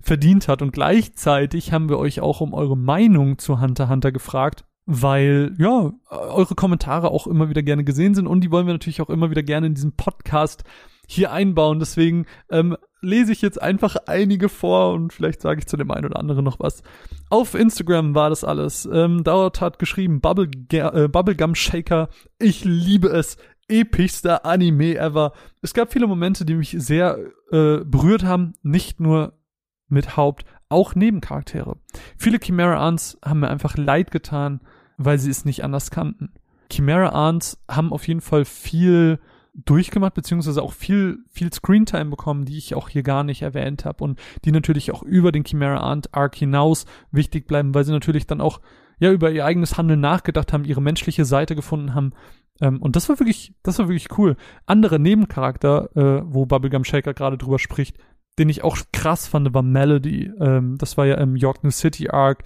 verdient hat. Und gleichzeitig haben wir euch auch um eure Meinung zu Hunter Hunter gefragt weil ja eure Kommentare auch immer wieder gerne gesehen sind und die wollen wir natürlich auch immer wieder gerne in diesem Podcast hier einbauen. Deswegen ähm, lese ich jetzt einfach einige vor und vielleicht sage ich zu dem einen oder anderen noch was. Auf Instagram war das alles. Ähm, dort hat geschrieben Bubble, äh, Bubblegum Shaker. Ich liebe es. Epischster Anime ever. Es gab viele Momente, die mich sehr äh, berührt haben. Nicht nur mit Haupt, auch Nebencharaktere. Viele Chimera Aunts haben mir einfach leid getan weil sie es nicht anders kannten. Chimera Arns haben auf jeden Fall viel durchgemacht, beziehungsweise auch viel, viel Screentime bekommen, die ich auch hier gar nicht erwähnt habe und die natürlich auch über den Chimera Ant Arc hinaus wichtig bleiben, weil sie natürlich dann auch ja über ihr eigenes Handeln nachgedacht haben, ihre menschliche Seite gefunden haben. Ähm, und das war wirklich, das war wirklich cool. Andere Nebencharakter, äh, wo Bubblegum Shaker gerade drüber spricht, den ich auch krass fand, war Melody. Ähm, das war ja im York New City Arc,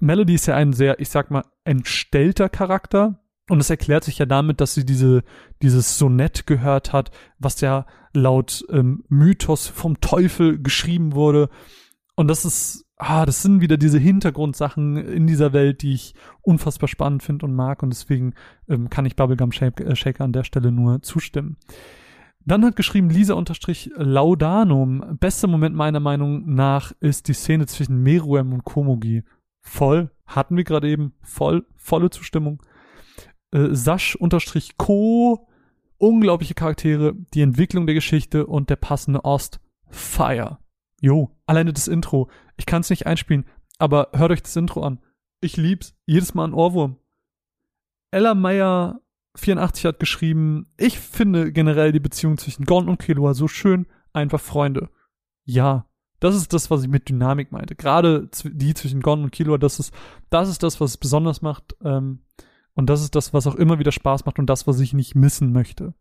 Melody ist ja ein sehr, ich sag mal, entstellter Charakter. Und es erklärt sich ja damit, dass sie diese, dieses Sonett gehört hat, was ja laut ähm, Mythos vom Teufel geschrieben wurde. Und das ist, ah, das sind wieder diese Hintergrundsachen in dieser Welt, die ich unfassbar spannend finde und mag. Und deswegen ähm, kann ich Bubblegum äh, Shaker an der Stelle nur zustimmen. Dann hat geschrieben Lisa unterstrich Laudanum. Bester Moment meiner Meinung nach ist die Szene zwischen Meruem und Komugi voll, hatten wir gerade eben, voll, volle Zustimmung. Äh, Sasch unterstrich Co. Unglaubliche Charaktere, die Entwicklung der Geschichte und der passende Ost. Fire. Jo, alleine das Intro. Ich kann es nicht einspielen, aber hört euch das Intro an. Ich lieb's. Jedes Mal ein Ohrwurm. Ella Meyer 84 hat geschrieben, ich finde generell die Beziehung zwischen Gon und Killua so schön, einfach Freunde. Ja, das ist das, was ich mit Dynamik meinte. Gerade die zwischen Gon und Killua, das ist, das ist das, was es besonders macht. Ähm, und das ist das, was auch immer wieder Spaß macht und das, was ich nicht missen möchte.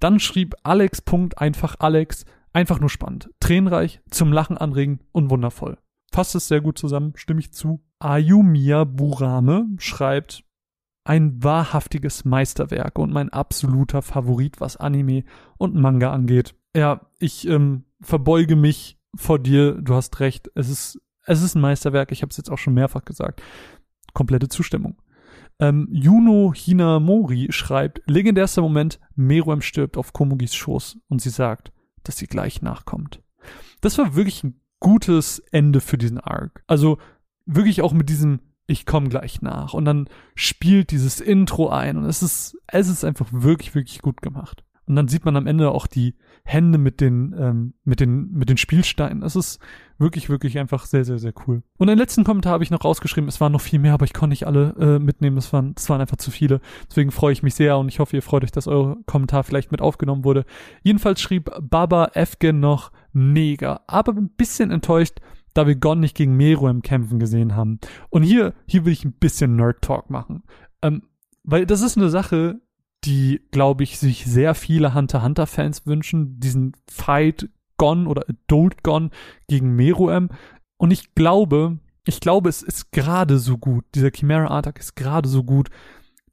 Dann schrieb Alex. Einfach Alex. Einfach nur spannend. Tränenreich, zum Lachen anregen und wundervoll. Fasst es sehr gut zusammen, stimme ich zu. Ayumiya Burame schreibt, ein wahrhaftiges Meisterwerk und mein absoluter Favorit, was Anime und Manga angeht. Ja, ich ähm, verbeuge mich vor dir, du hast recht, es ist, es ist ein Meisterwerk, ich habe es jetzt auch schon mehrfach gesagt. Komplette Zustimmung. Ähm, Juno Hinamori schreibt, legendärster Moment, Meruem stirbt auf Komugis Schoß und sie sagt, dass sie gleich nachkommt. Das war wirklich ein gutes Ende für diesen Arc. Also wirklich auch mit diesem ich komme gleich nach und dann spielt dieses Intro ein und es ist es ist einfach wirklich wirklich gut gemacht. Und dann sieht man am Ende auch die Hände mit den, ähm, mit den, mit den Spielsteinen. Es ist wirklich, wirklich einfach sehr, sehr, sehr cool. Und den letzten Kommentar habe ich noch rausgeschrieben. Es waren noch viel mehr, aber ich konnte nicht alle äh, mitnehmen. Es waren, es waren einfach zu viele. Deswegen freue ich mich sehr und ich hoffe, ihr freut euch, dass euer Kommentar vielleicht mit aufgenommen wurde. Jedenfalls schrieb Baba Efgen noch mega, aber ein bisschen enttäuscht, da wir Gon nicht gegen Meruem kämpfen gesehen haben. Und hier, hier will ich ein bisschen Nerd-Talk machen. Ähm, weil das ist eine Sache, die, glaube ich, sich sehr viele Hunter-Hunter-Fans wünschen, diesen Fight Gon oder Adult Gon gegen Meruem. Und ich glaube, ich glaube, es ist gerade so gut, dieser Chimera Artak ist gerade so gut,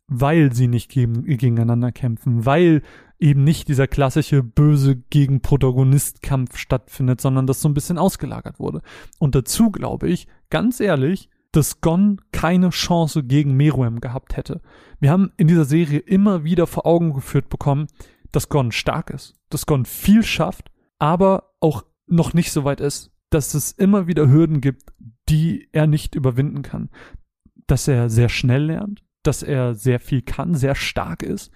weil sie nicht gegen, gegeneinander kämpfen, weil eben nicht dieser klassische böse gegen Protagonist-Kampf stattfindet, sondern das so ein bisschen ausgelagert wurde. Und dazu glaube ich, ganz ehrlich, dass Gon keine Chance gegen Meruem gehabt hätte. Wir haben in dieser Serie immer wieder vor Augen geführt bekommen, dass Gon stark ist, dass Gon viel schafft, aber auch noch nicht so weit ist, dass es immer wieder Hürden gibt, die er nicht überwinden kann. Dass er sehr schnell lernt, dass er sehr viel kann, sehr stark ist,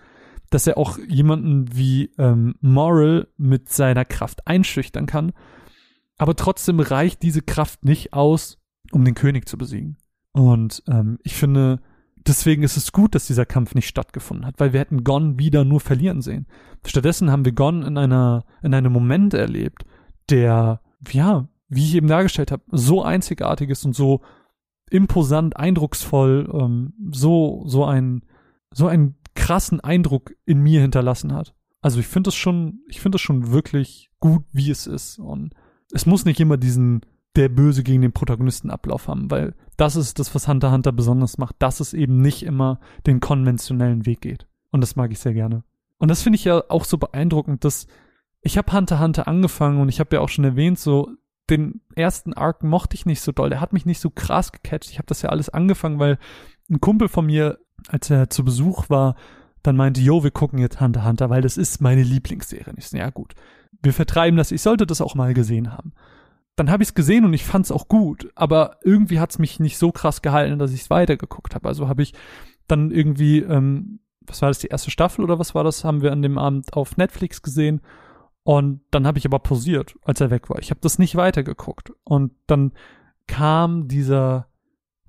dass er auch jemanden wie ähm, Moral mit seiner Kraft einschüchtern kann. Aber trotzdem reicht diese Kraft nicht aus, um den König zu besiegen. Und ähm, ich finde, deswegen ist es gut, dass dieser Kampf nicht stattgefunden hat, weil wir hätten Gon wieder nur verlieren sehen. Stattdessen haben wir Gon in einer in einem Moment erlebt, der ja, wie ich eben dargestellt habe, so einzigartig ist und so imposant, eindrucksvoll, ähm, so so ein so einen krassen Eindruck in mir hinterlassen hat. Also ich finde es schon, ich finde es schon wirklich gut, wie es ist und es muss nicht immer diesen der Böse gegen den Protagonisten Ablauf haben, weil das ist das, was Hunter Hunter besonders macht, dass es eben nicht immer den konventionellen Weg geht. Und das mag ich sehr gerne. Und das finde ich ja auch so beeindruckend, dass ich habe Hunter Hunter angefangen und ich habe ja auch schon erwähnt, so den ersten Arc mochte ich nicht so doll. Der hat mich nicht so krass gecatcht. Ich habe das ja alles angefangen, weil ein Kumpel von mir, als er zu Besuch war, dann meinte, jo, wir gucken jetzt Hunter Hunter, weil das ist meine Lieblingsserie. Und ich so, ja gut, wir vertreiben das. Ich sollte das auch mal gesehen haben dann habe ich es gesehen und ich fand es auch gut, aber irgendwie hat es mich nicht so krass gehalten, dass ich es weitergeguckt habe. Also habe ich dann irgendwie, ähm, was war das, die erste Staffel oder was war das, haben wir an dem Abend auf Netflix gesehen und dann habe ich aber pausiert, als er weg war. Ich habe das nicht weitergeguckt und dann kam dieser,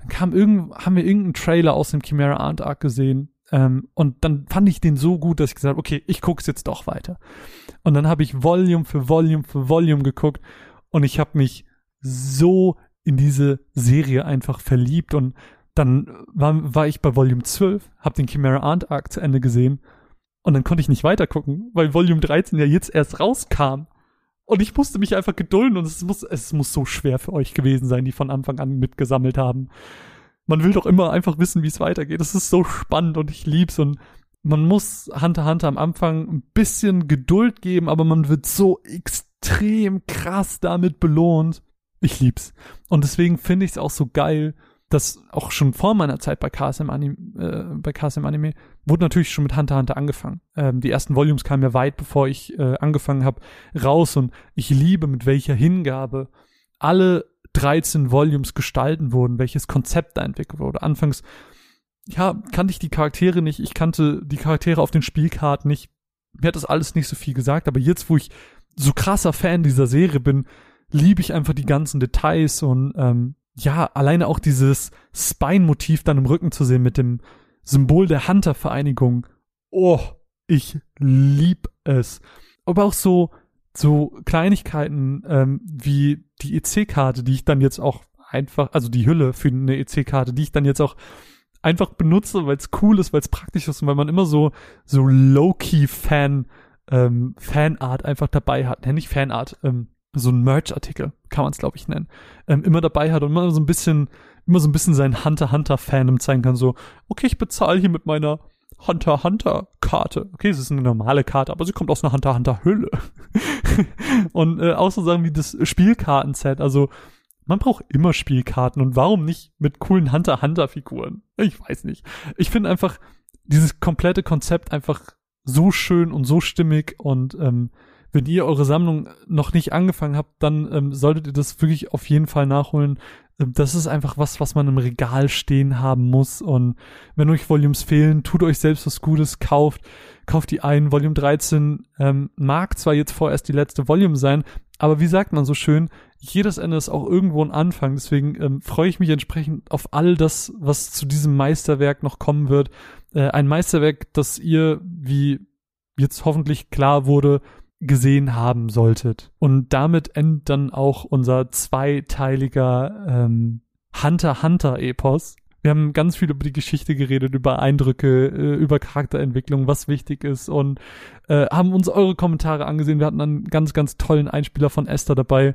kam irgend, haben wir irgendeinen Trailer aus dem Chimera Ant Arc gesehen ähm, und dann fand ich den so gut, dass ich gesagt habe, okay, ich guck's jetzt doch weiter. Und dann habe ich Volume für Volume für Volume geguckt und ich habe mich so in diese Serie einfach verliebt und dann war, war ich bei Volume 12, habe den Chimera Ant Arc zu Ende gesehen und dann konnte ich nicht weiter gucken, weil Volume 13 ja jetzt erst rauskam. Und ich musste mich einfach gedulden und es muss, es muss so schwer für euch gewesen sein, die von Anfang an mitgesammelt haben. Man will doch immer einfach wissen, wie es weitergeht. Es ist so spannend und ich lieb's und man muss Hunter Hunter am Anfang ein bisschen Geduld geben, aber man wird so extrem krass damit belohnt. Ich lieb's. Und deswegen finde ich es auch so geil, dass auch schon vor meiner Zeit bei KSM Anime, äh, bei KSM Anime wurde natürlich schon mit Hunter Hunter angefangen. Ähm, die ersten Volumes kamen ja weit, bevor ich äh, angefangen habe, raus und ich liebe, mit welcher Hingabe alle 13 Volumes gestalten wurden, welches Konzept da entwickelt wurde. Anfangs, ja, kannte ich die Charaktere nicht, ich kannte die Charaktere auf den Spielkarten nicht. Mir hat das alles nicht so viel gesagt, aber jetzt, wo ich so krasser Fan dieser Serie bin, liebe ich einfach die ganzen Details und ähm, ja, alleine auch dieses Spine-Motiv dann im Rücken zu sehen mit dem Symbol der Hunter-Vereinigung. Oh, ich lieb es. Aber auch so, so Kleinigkeiten ähm, wie die EC-Karte, die ich dann jetzt auch einfach, also die Hülle für eine EC-Karte, die ich dann jetzt auch einfach benutze, weil es cool ist, weil es praktisch ist und weil man immer so, so low-key-Fan ähm, Fanart einfach dabei hat. Ja, nicht Fanart, ähm, so ein Merch-Artikel, kann man es, glaube ich, nennen. Ähm, immer dabei hat und immer so ein bisschen, immer so ein bisschen sein Hunter-Hunter-Fandom zeigen kann. So, okay, ich bezahle hier mit meiner Hunter-Hunter-Karte. Okay, es ist eine normale Karte, aber sie kommt aus einer Hunter-Hunter-Hülle. <laughs> und äh, auch so sagen wie das Spielkartenset. Also, man braucht immer Spielkarten und warum nicht mit coolen Hunter-Hunter-Figuren? Ich weiß nicht. Ich finde einfach dieses komplette Konzept einfach so schön und so stimmig und ähm, wenn ihr eure Sammlung noch nicht angefangen habt, dann ähm, solltet ihr das wirklich auf jeden Fall nachholen. Ähm, das ist einfach was, was man im Regal stehen haben muss. Und wenn euch Volumes fehlen, tut euch selbst was Gutes, kauft, kauft die ein. Volume 13 ähm, mag zwar jetzt vorerst die letzte Volume sein, aber wie sagt man so schön, jedes Ende ist auch irgendwo ein Anfang. Deswegen ähm, freue ich mich entsprechend auf all das, was zu diesem Meisterwerk noch kommen wird. Äh, ein Meisterwerk, das ihr, wie jetzt hoffentlich klar wurde, gesehen haben solltet. Und damit endet dann auch unser zweiteiliger ähm, Hunter Hunter Epos. Wir haben ganz viel über die Geschichte geredet, über Eindrücke, äh, über Charakterentwicklung, was wichtig ist und äh, haben uns eure Kommentare angesehen. Wir hatten einen ganz, ganz tollen Einspieler von Esther dabei.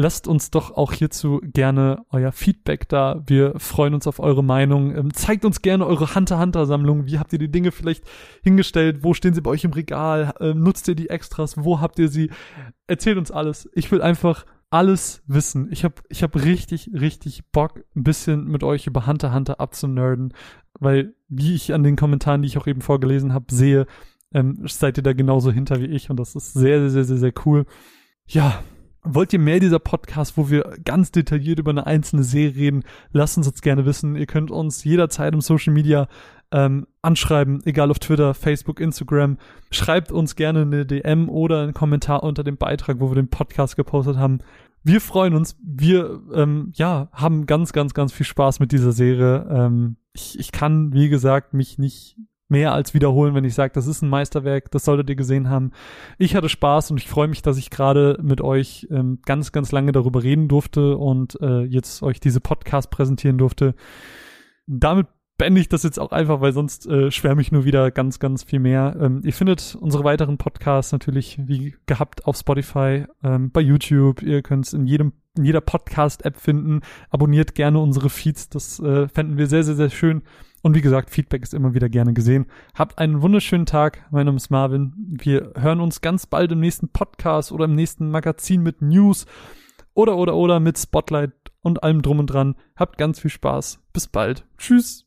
Lasst uns doch auch hierzu gerne euer Feedback da. Wir freuen uns auf eure Meinung. Ähm, zeigt uns gerne eure Hunter-Hunter-Sammlung. Wie habt ihr die Dinge vielleicht hingestellt? Wo stehen sie bei euch im Regal? Ähm, nutzt ihr die Extras? Wo habt ihr sie? Erzählt uns alles. Ich will einfach alles wissen. Ich habe ich hab richtig, richtig Bock, ein bisschen mit euch über Hunter Hunter abzunerden, weil wie ich an den Kommentaren, die ich auch eben vorgelesen habe, sehe, ähm, seid ihr da genauso hinter wie ich und das ist sehr, sehr, sehr, sehr cool. Ja, Wollt ihr mehr dieser Podcast, wo wir ganz detailliert über eine einzelne Serie reden? Lasst uns das gerne wissen. Ihr könnt uns jederzeit im Social Media ähm, anschreiben, egal auf Twitter, Facebook, Instagram. Schreibt uns gerne eine DM oder einen Kommentar unter dem Beitrag, wo wir den Podcast gepostet haben. Wir freuen uns. Wir ähm, ja haben ganz, ganz, ganz viel Spaß mit dieser Serie. Ähm, ich, ich kann, wie gesagt, mich nicht mehr als wiederholen, wenn ich sage, das ist ein Meisterwerk, das solltet ihr gesehen haben. Ich hatte Spaß und ich freue mich, dass ich gerade mit euch ähm, ganz, ganz lange darüber reden durfte und äh, jetzt euch diese Podcast präsentieren durfte. Damit beende ich das jetzt auch einfach, weil sonst äh, schwärme ich nur wieder ganz, ganz viel mehr. Ähm, ihr findet unsere weiteren Podcasts natürlich wie gehabt auf Spotify, ähm, bei YouTube. Ihr könnt es in jedem in jeder Podcast-App finden. Abonniert gerne unsere Feeds, das äh, fänden wir sehr, sehr, sehr schön. Und wie gesagt, Feedback ist immer wieder gerne gesehen. Habt einen wunderschönen Tag. Mein Name ist Marvin. Wir hören uns ganz bald im nächsten Podcast oder im nächsten Magazin mit News oder oder oder mit Spotlight und allem drum und dran. Habt ganz viel Spaß. Bis bald. Tschüss.